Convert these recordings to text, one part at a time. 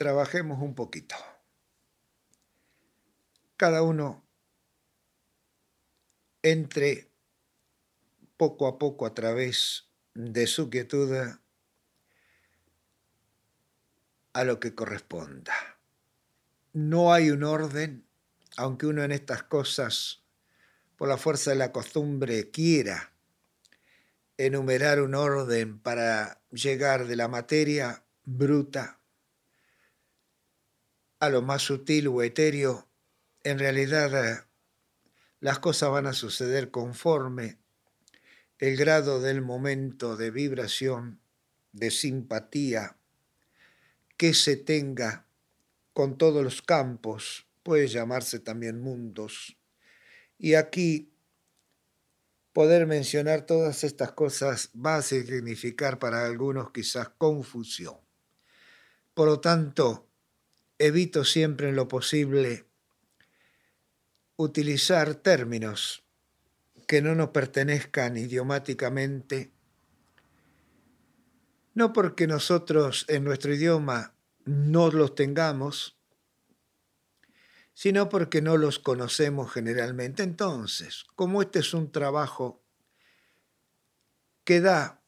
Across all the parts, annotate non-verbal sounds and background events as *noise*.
trabajemos un poquito. Cada uno entre poco a poco a través de su quietud a lo que corresponda. No hay un orden, aunque uno en estas cosas, por la fuerza de la costumbre, quiera enumerar un orden para llegar de la materia bruta a lo más sutil o etéreo, en realidad las cosas van a suceder conforme el grado del momento de vibración, de simpatía que se tenga con todos los campos, puede llamarse también mundos. Y aquí poder mencionar todas estas cosas va a significar para algunos quizás confusión. Por lo tanto, evito siempre en lo posible utilizar términos que no nos pertenezcan idiomáticamente, no porque nosotros en nuestro idioma no los tengamos, sino porque no los conocemos generalmente. Entonces, como este es un trabajo que da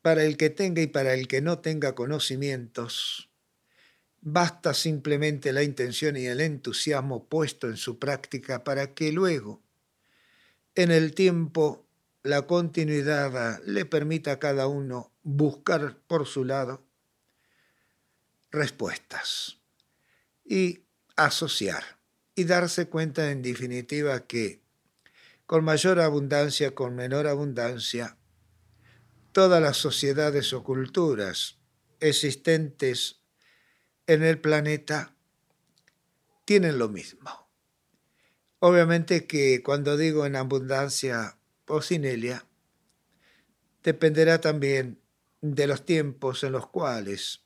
para el que tenga y para el que no tenga conocimientos, Basta simplemente la intención y el entusiasmo puesto en su práctica para que luego, en el tiempo, la continuidad le permita a cada uno buscar por su lado respuestas y asociar y darse cuenta en definitiva que con mayor abundancia, con menor abundancia, todas las sociedades o culturas existentes en el planeta tienen lo mismo. Obviamente que cuando digo en abundancia o sinelia, dependerá también de los tiempos en los cuales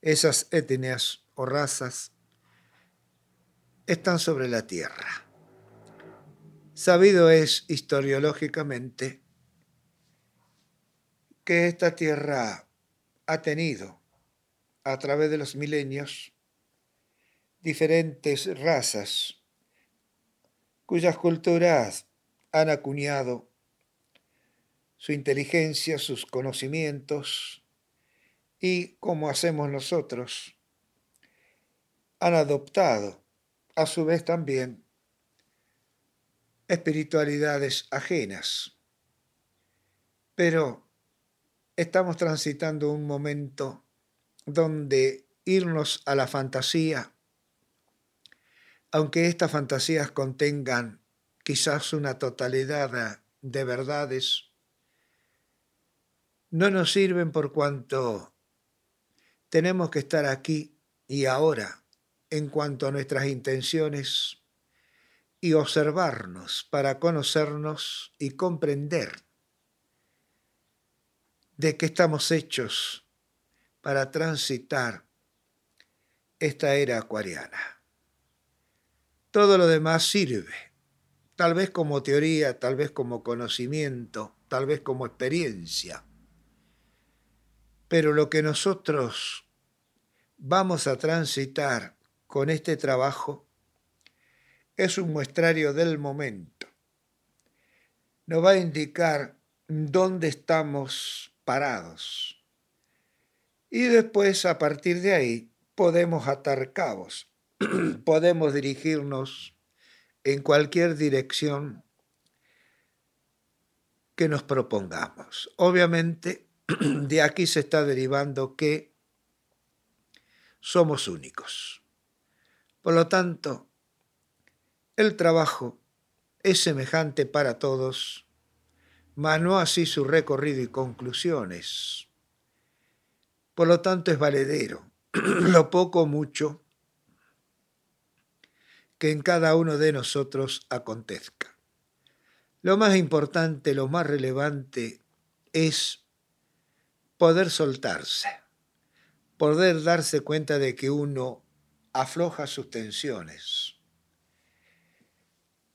esas etnias o razas están sobre la tierra. Sabido es historiológicamente que esta tierra ha tenido a través de los milenios diferentes razas cuyas culturas han acuñado su inteligencia, sus conocimientos y, como hacemos nosotros, han adoptado a su vez también espiritualidades ajenas. Pero estamos transitando un momento donde irnos a la fantasía, aunque estas fantasías contengan quizás una totalidad de verdades, no nos sirven por cuanto tenemos que estar aquí y ahora en cuanto a nuestras intenciones y observarnos para conocernos y comprender de qué estamos hechos para transitar esta era acuariana. Todo lo demás sirve, tal vez como teoría, tal vez como conocimiento, tal vez como experiencia. Pero lo que nosotros vamos a transitar con este trabajo es un muestrario del momento. Nos va a indicar dónde estamos parados y después, a partir de ahí, podemos atar cabos, *clears throat* podemos dirigirnos en cualquier dirección que nos propongamos. Obviamente, *clears throat* de aquí se está derivando que somos únicos. Por lo tanto, el trabajo es semejante para todos, mas no así su recorrido y conclusiones. Por lo tanto, es valedero, *clears throat* lo poco o mucho que en cada uno de nosotros acontezca. Lo más importante, lo más relevante es poder soltarse, poder darse cuenta de que uno afloja sus tensiones.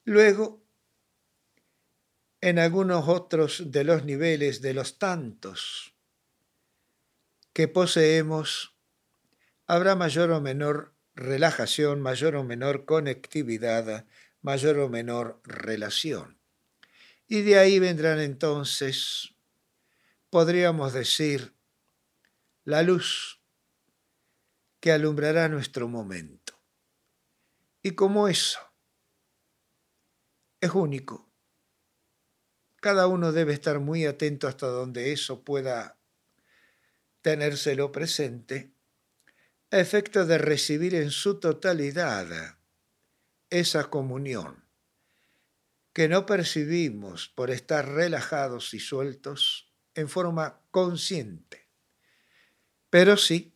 Luego, en algunos otros de los niveles de los tantos que poseemos, habrá mayor o menor relajación, mayor o menor conectividad, mayor o menor relación. Y de ahí vendrán entonces, podríamos decir, la luz que alumbrará nuestro momento. Y como eso es único, cada uno debe estar muy atento hasta donde eso pueda tenérselo presente, a efecto de recibir en su totalidad esa comunión que no percibimos por estar relajados y sueltos en forma consciente, pero sí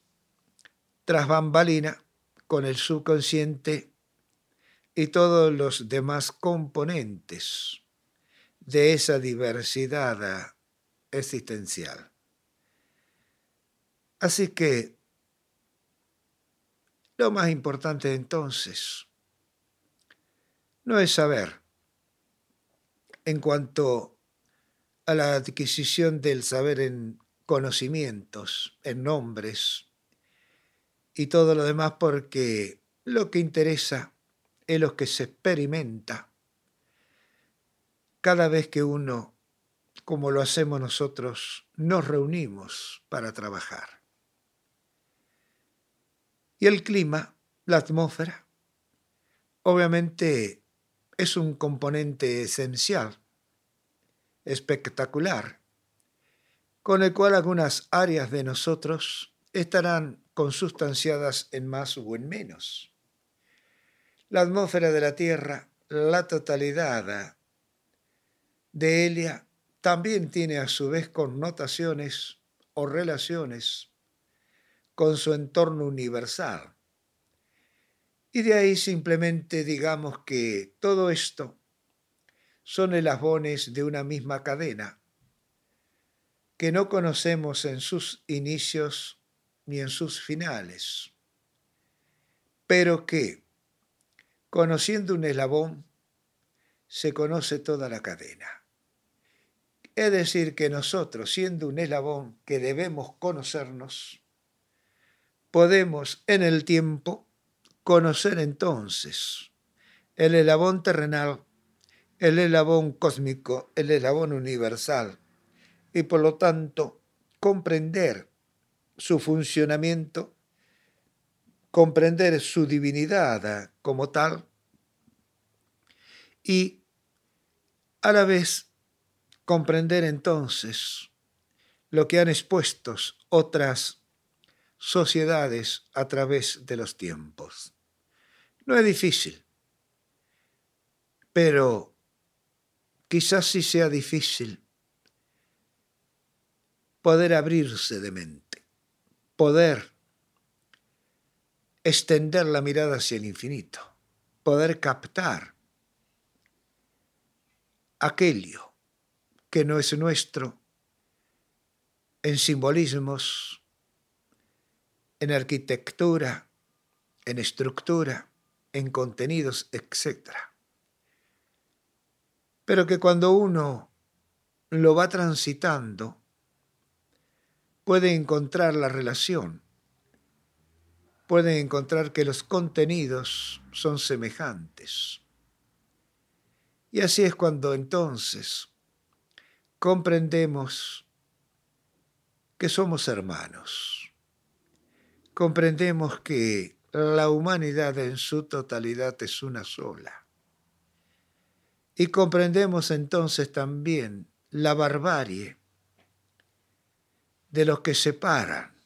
tras bambalina con el subconsciente y todos los demás componentes de esa diversidad existencial. Así que lo más importante entonces no es saber en cuanto a la adquisición del saber en conocimientos, en nombres y todo lo demás, porque lo que interesa es lo que se experimenta cada vez que uno, como lo hacemos nosotros, nos reunimos para trabajar. Y el clima, la atmósfera, obviamente es un componente esencial, espectacular, con el cual algunas áreas de nosotros estarán consustanciadas en más o en menos. La atmósfera de la Tierra, la totalidad de Elia, también tiene a su vez connotaciones o relaciones con su entorno universal. Y de ahí simplemente digamos que todo esto son eslabones de una misma cadena que no conocemos en sus inicios ni en sus finales, pero que, conociendo un eslabón, se conoce toda la cadena. Es decir, que nosotros, siendo un eslabón que debemos conocernos, podemos en el tiempo conocer entonces el elabón terrenal, el elabón cósmico, el elabón universal, y por lo tanto comprender su funcionamiento, comprender su divinidad como tal, y a la vez comprender entonces lo que han expuesto otras sociedades a través de los tiempos. No es difícil, pero quizás sí sea difícil poder abrirse de mente, poder extender la mirada hacia el infinito, poder captar aquello que no es nuestro en simbolismos, en arquitectura, en estructura, en contenidos, etc. Pero que cuando uno lo va transitando, puede encontrar la relación, puede encontrar que los contenidos son semejantes. Y así es cuando entonces comprendemos que somos hermanos. Comprendemos que la humanidad en su totalidad es una sola. Y comprendemos entonces también la barbarie de los que separan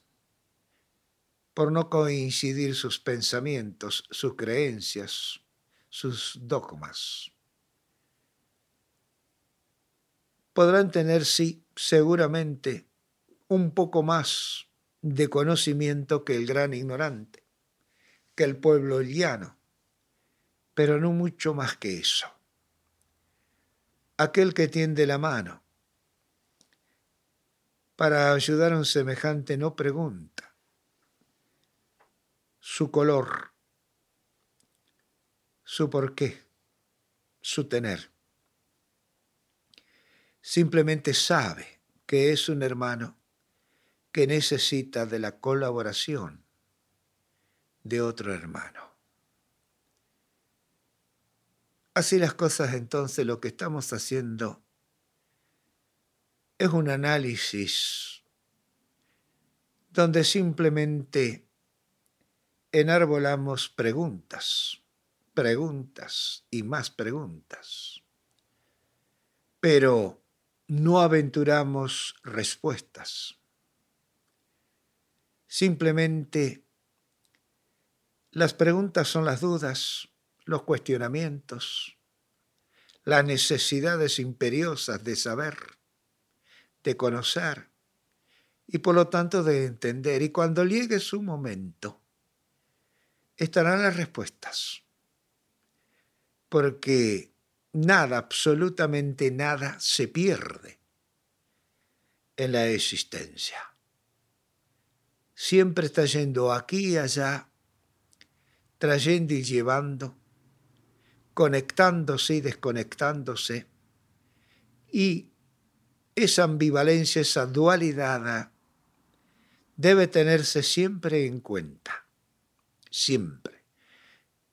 por no coincidir sus pensamientos, sus creencias, sus dogmas. Podrán tener, sí, seguramente, un poco más de conocimiento que el gran ignorante que el pueblo llano, pero no mucho más que eso. Aquel que tiende la mano para ayudar a un semejante no pregunta su color, su porqué, su tener. Simplemente sabe que es un hermano que necesita de la colaboración de otro hermano. Así las cosas entonces lo que estamos haciendo es un análisis donde simplemente enarbolamos preguntas, preguntas y más preguntas, pero no aventuramos respuestas. Simplemente las preguntas son las dudas, los cuestionamientos, las necesidades imperiosas de saber, de conocer y por lo tanto de entender. Y cuando llegue su momento, estarán las respuestas. Porque nada, absolutamente nada, se pierde en la existencia. Siempre está yendo aquí y allá, trayendo y llevando conectándose y desconectándose. Y esa ambivalencia, esa dualidad debe tenerse siempre en cuenta, siempre.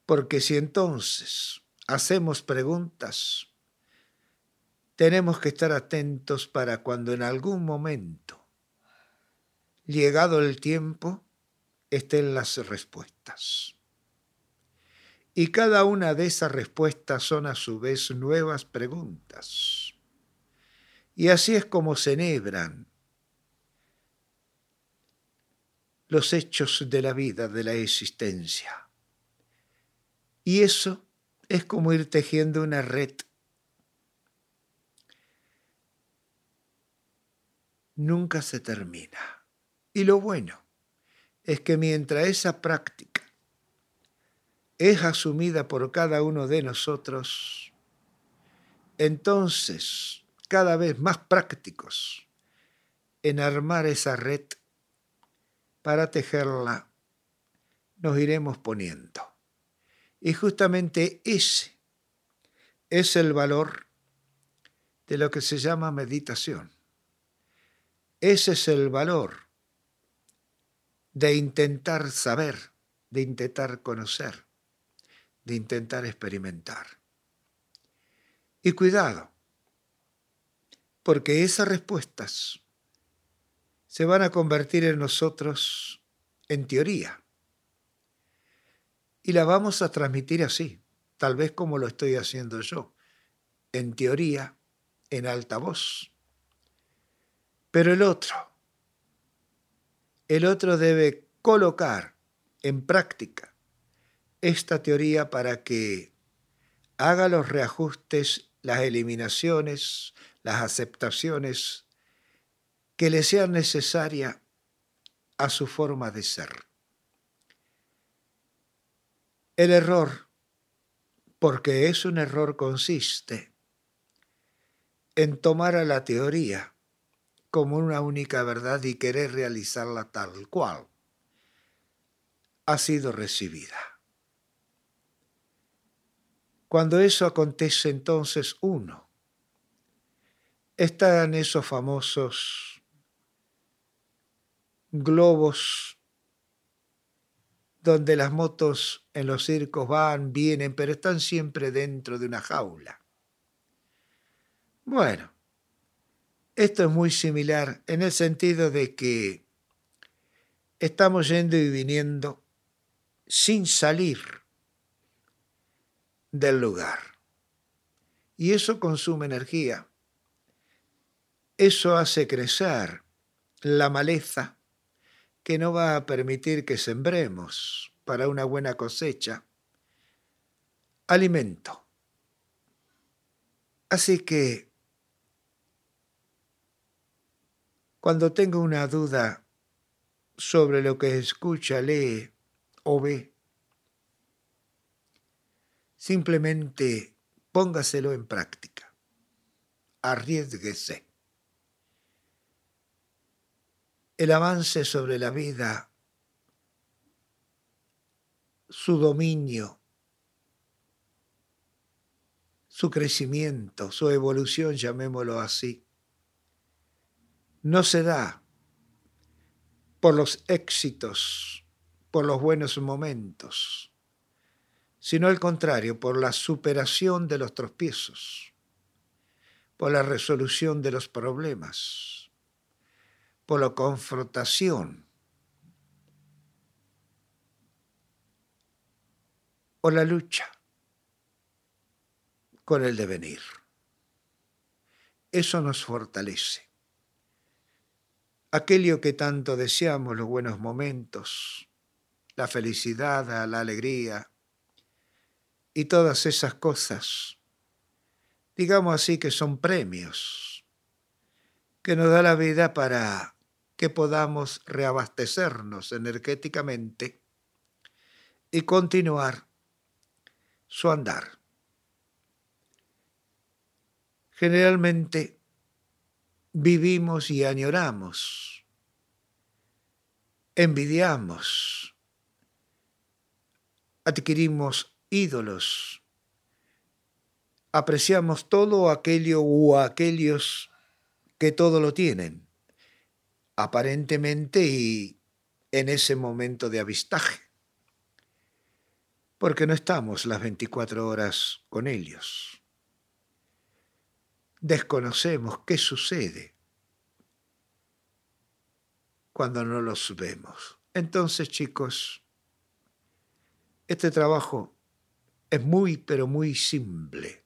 Porque si entonces hacemos preguntas, tenemos que estar atentos para cuando en algún momento, llegado el tiempo, estén las respuestas. Y cada una de esas respuestas son a su vez nuevas preguntas. Y así es como se enhebran los hechos de la vida, de la existencia. Y eso es como ir tejiendo una red. Nunca se termina. Y lo bueno es que mientras esa práctica es asumida por cada uno de nosotros, entonces cada vez más prácticos en armar esa red para tejerla, nos iremos poniendo. Y justamente ese es el valor de lo que se llama meditación. Ese es el valor de intentar saber, de intentar conocer de intentar experimentar. Y cuidado, porque esas respuestas se van a convertir en nosotros en teoría. Y la vamos a transmitir así, tal vez como lo estoy haciendo yo, en teoría, en alta voz. Pero el otro, el otro debe colocar en práctica esta teoría para que haga los reajustes, las eliminaciones, las aceptaciones que le sean necesarias a su forma de ser. El error, porque es un error, consiste en tomar a la teoría como una única verdad y querer realizarla tal cual ha sido recibida. Cuando eso acontece entonces uno están esos famosos globos donde las motos en los circos van, vienen, pero están siempre dentro de una jaula. Bueno, esto es muy similar en el sentido de que estamos yendo y viniendo sin salir del lugar. Y eso consume energía. Eso hace crecer la maleza que no va a permitir que sembremos para una buena cosecha alimento. Así que cuando tenga una duda sobre lo que escucha, lee o ve, Simplemente póngaselo en práctica. Arriesguese. El avance sobre la vida, su dominio, su crecimiento, su evolución, llamémoslo así, no se da por los éxitos por los buenos momentos, sino al contrario, por la superación de los tropiezos, por la resolución de los problemas, por la confrontación o la lucha con el devenir. Eso nos fortalece. Aquello que tanto deseamos, los buenos momentos, la felicidad, la alegría y todas esas cosas, digamos así que son premios que nos da la vida para que podamos reabastecernos energéticamente y continuar su andar. Generalmente vivimos y añoramos, envidiamos, adquirimos ídolos, apreciamos todo aquello o aquellos que todo lo tienen, aparentemente y en ese momento de avistaje, porque no estamos las 24 horas con ellos desconocemos qué sucede cuando no los vemos. Entonces, chicos, este trabajo es muy, pero muy simple.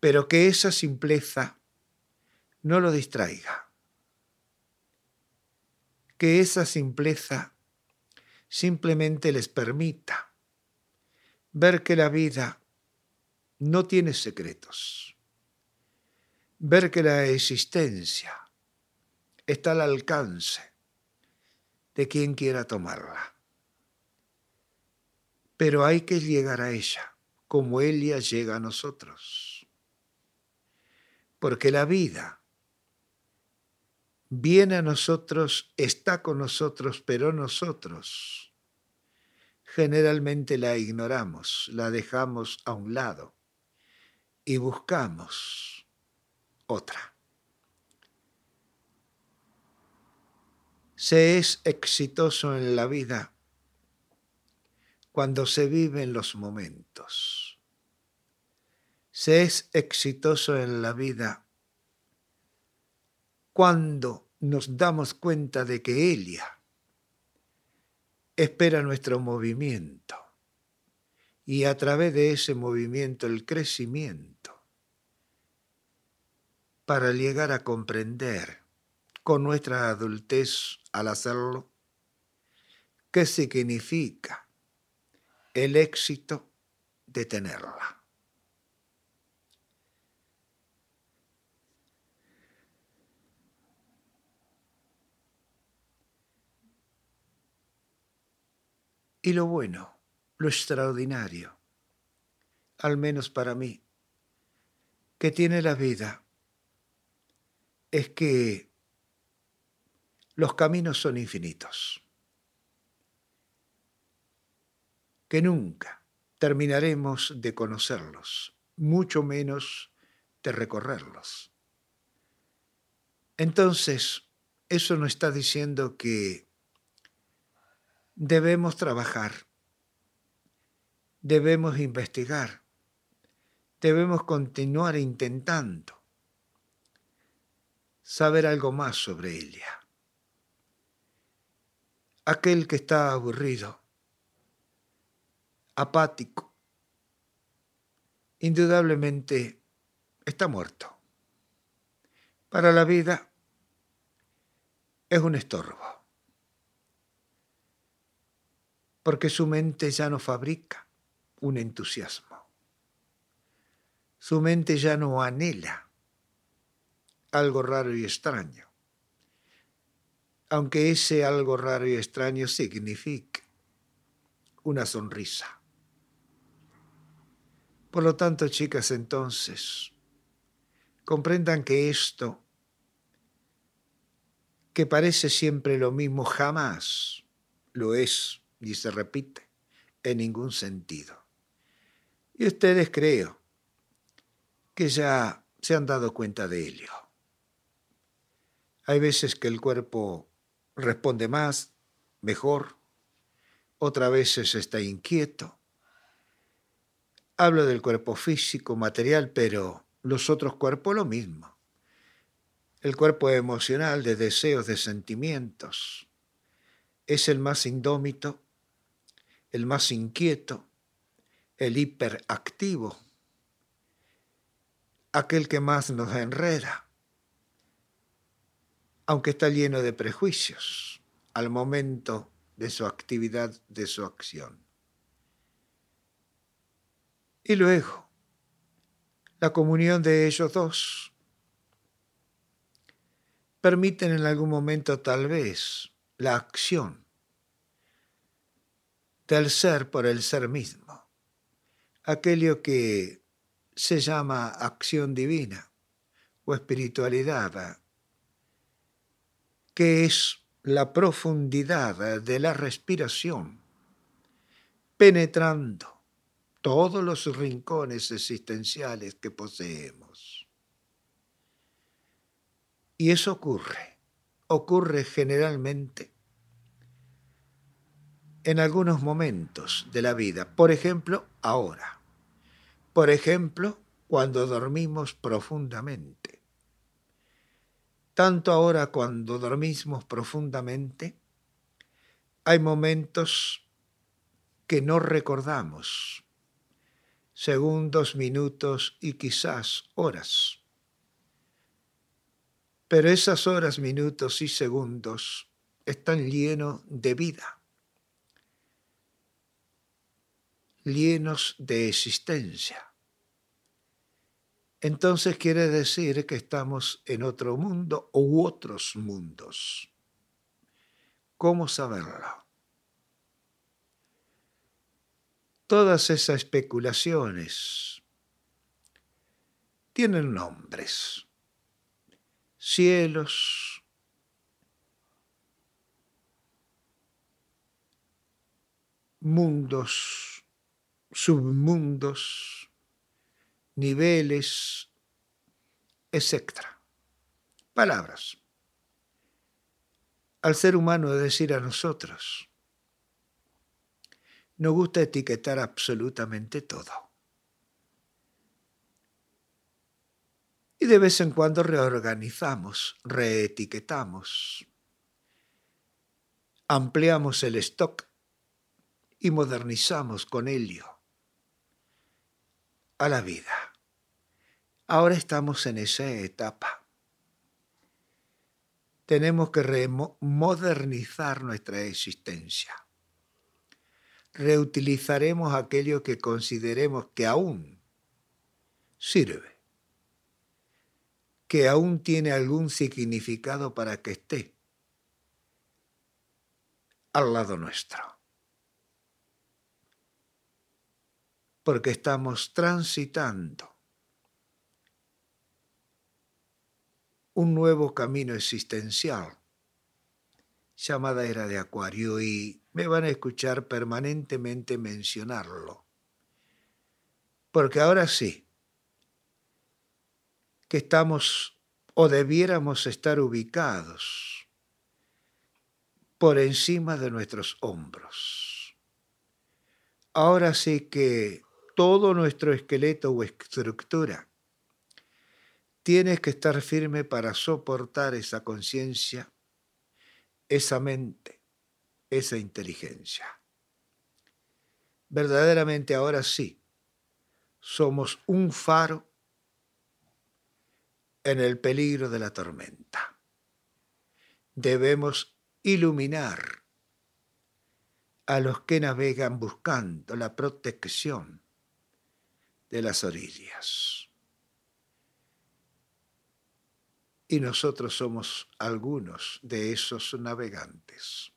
Pero que esa simpleza no lo distraiga. Que esa simpleza simplemente les permita ver que la vida no tiene secretos ver que la existencia está al alcance de quien quiera tomarla. Pero hay que llegar a ella como ella llega a nosotros. Porque la vida viene a nosotros, está con nosotros, pero nosotros generalmente la ignoramos, la dejamos a un lado y buscamos otra. Se es exitoso en la vida cuando se viven los momentos. Se es exitoso en la vida cuando nos damos cuenta de que ella espera nuestro movimiento y a través de ese movimiento el crecimiento para llegar a comprender con nuestra adultez al hacerlo qué significa el éxito de tenerla. Y lo bueno, lo extraordinario, al menos para mí, que tiene la vida es que los caminos son infinitos, que nunca terminaremos de conocerlos, mucho menos de recorrerlos. Entonces, eso nos está diciendo que debemos trabajar, debemos investigar, debemos continuar intentando saber algo más sobre ella. Aquel que está aburrido, apático, indudablemente está muerto. Para la vida es un estorbo, porque su mente ya no fabrica un entusiasmo, su mente ya no anhela algo raro y extraño. Aunque ese algo raro y extraño signifique una sonrisa. Por lo tanto, chicas, entonces, comprendan que esto, que parece siempre lo mismo, jamás lo es y se repite en ningún sentido. Y ustedes creo que ya se han dado cuenta de ello. Hay veces que el cuerpo responde más, mejor, otras veces está inquieto. Hablo del cuerpo físico, material, pero los otros cuerpos lo mismo. El cuerpo emocional de deseos, de sentimientos, es el más indómito, el más inquieto, el hiperactivo, aquel que más nos enreda, aunque está lleno de prejuicios al momento de su actividad, de su acción. Y luego, la comunión de ellos dos permiten en algún momento tal vez la acción del ser por el ser mismo, aquello que se llama acción divina o espiritualidad, que es la profundidad de la respiración, penetrando todos los rincones existenciales que poseemos. Y eso ocurre, ocurre generalmente en algunos momentos de la vida, por ejemplo, ahora, por ejemplo, cuando dormimos profundamente tanto ahora cuando dormimos profundamente, hay momentos que no recordamos, segundos, minutos y quizás horas. Pero esas horas, minutos y segundos están llenos de vida, llenos de existencia entonces quiere decir que estamos en otro mundo u otros mundos. ¿Cómo saberlo? Todas esas especulaciones tienen nombres. Cielos, mundos, submundos, niveles, etc. Palabras. Al ser humano es decir a nosotros, nos gusta etiquetar absolutamente todo. Y de vez en cuando reorganizamos, reetiquetamos, ampliamos el stock y modernizamos con ello a la vida. Ahora estamos en esa etapa. Tenemos que modernizar nuestra existencia. Reutilizaremos aquello que consideremos que aún sirve, que aún tiene algún significado para que esté al lado nuestro. Porque estamos transitando un nuevo camino existencial llamada era de Acuario y me van a escuchar permanentemente mencionarlo. Porque ahora sí, que estamos o debiéramos estar ubicados por encima de nuestros hombros. Ahora sí que todo nuestro esqueleto o estructura. Tienes que estar firme para soportar esa conciencia, esa mente, esa inteligencia. Verdaderamente ahora sí, somos un faro en el peligro de la tormenta. Debemos iluminar a los que navegan buscando la protección de las orillas. Y nosotros somos algunos de esos navegantes.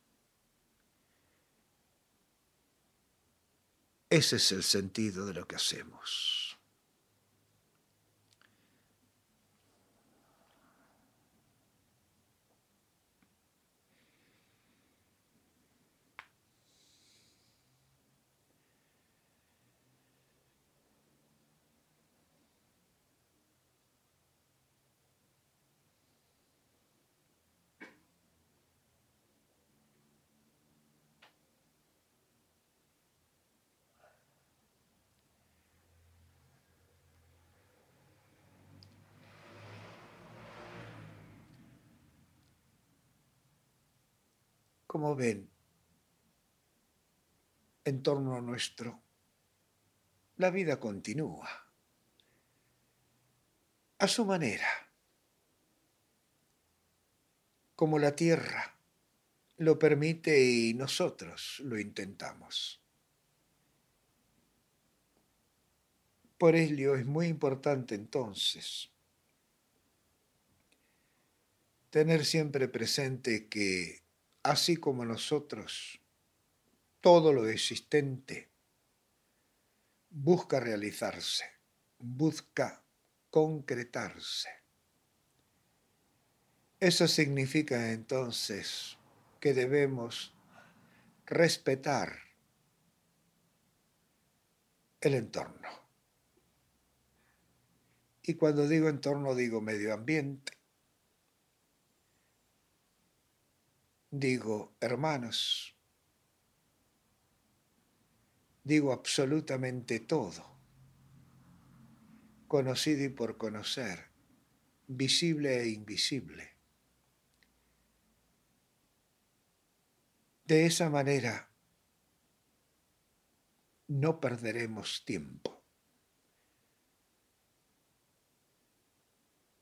Ese es el sentido de lo que hacemos. Como ven, en torno a nuestro, la vida continúa. A su manera, como la tierra lo permite y nosotros lo intentamos. Por ello es muy importante entonces tener siempre presente que así como nosotros, todo lo existente busca realizarse, busca concretarse. Eso significa entonces que debemos respetar el entorno. Y cuando digo entorno digo medio ambiente, digo hermanos, digo absolutamente todo, conocido y por conocer, visible e invisible. De esa manera no perderemos tiempo.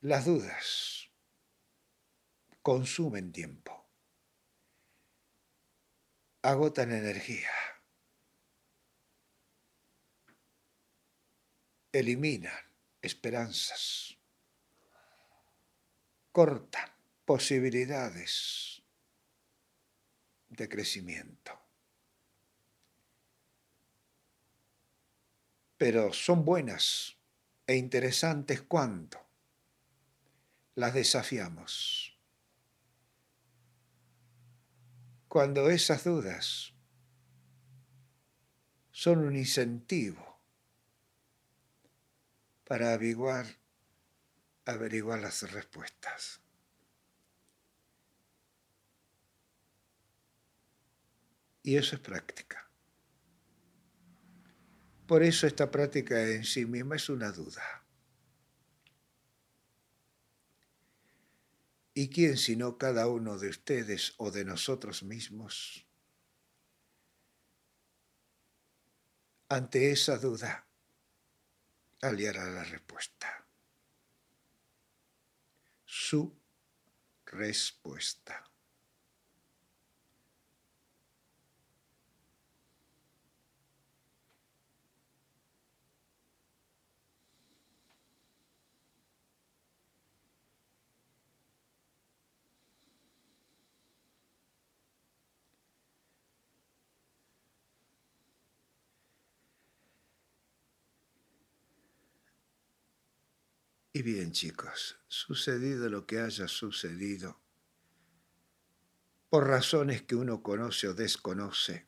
Las dudas consumen tiempo, agotan energía, eliminan esperanzas, cortan posibilidades de crecimiento. Pero son buenas e interesantes cuando las desafiamos. Cuando esas dudas son un incentivo para averiguar, averiguar las respuestas. Y eso es práctica. Por eso esta práctica en sí misma es una duda. ¿Y quién sino cada uno de ustedes o de nosotros mismos? Ante esa duda, hallará la respuesta. Su respuesta. Y bien, chicos, sucedido lo que haya sucedido, por razones que uno conoce o desconoce,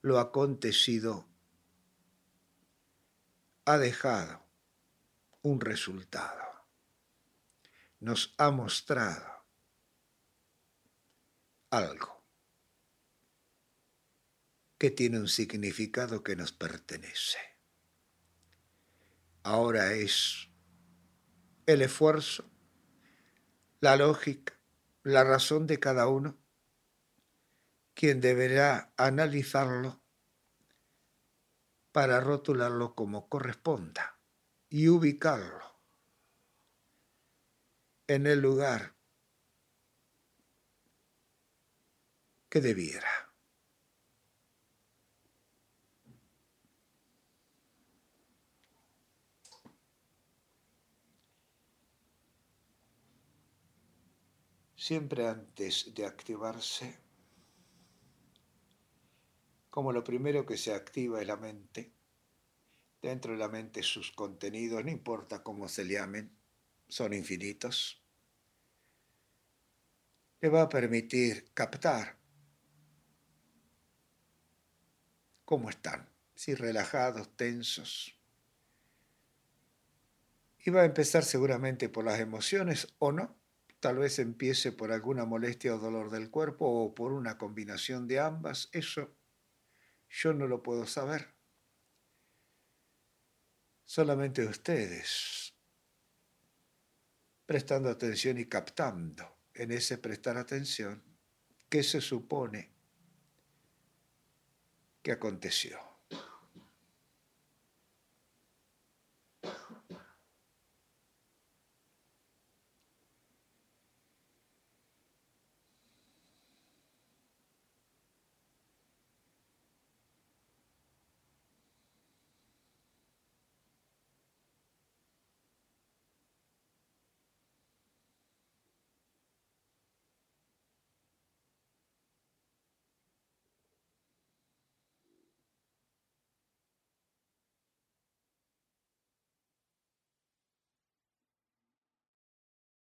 lo acontecido ha dejado un resultado, nos ha mostrado algo que tiene un significado que nos pertenece. Ahora es el esfuerzo, la lógica, la razón de cada uno, quien deberá analizarlo para rotularlo como corresponda y ubicarlo en el lugar que debiera. Siempre antes de activarse, como lo primero que se activa es la mente, dentro de la mente sus contenidos, no importa cómo se llamen, son infinitos, le va a permitir captar cómo están, si relajados, tensos. Y va a empezar seguramente por las emociones o no, Tal vez empiece por alguna molestia o dolor del cuerpo o por una combinación de ambas. Eso yo no lo puedo saber. Solamente ustedes, prestando atención y captando en ese prestar atención, ¿Qué se supone que aconteció?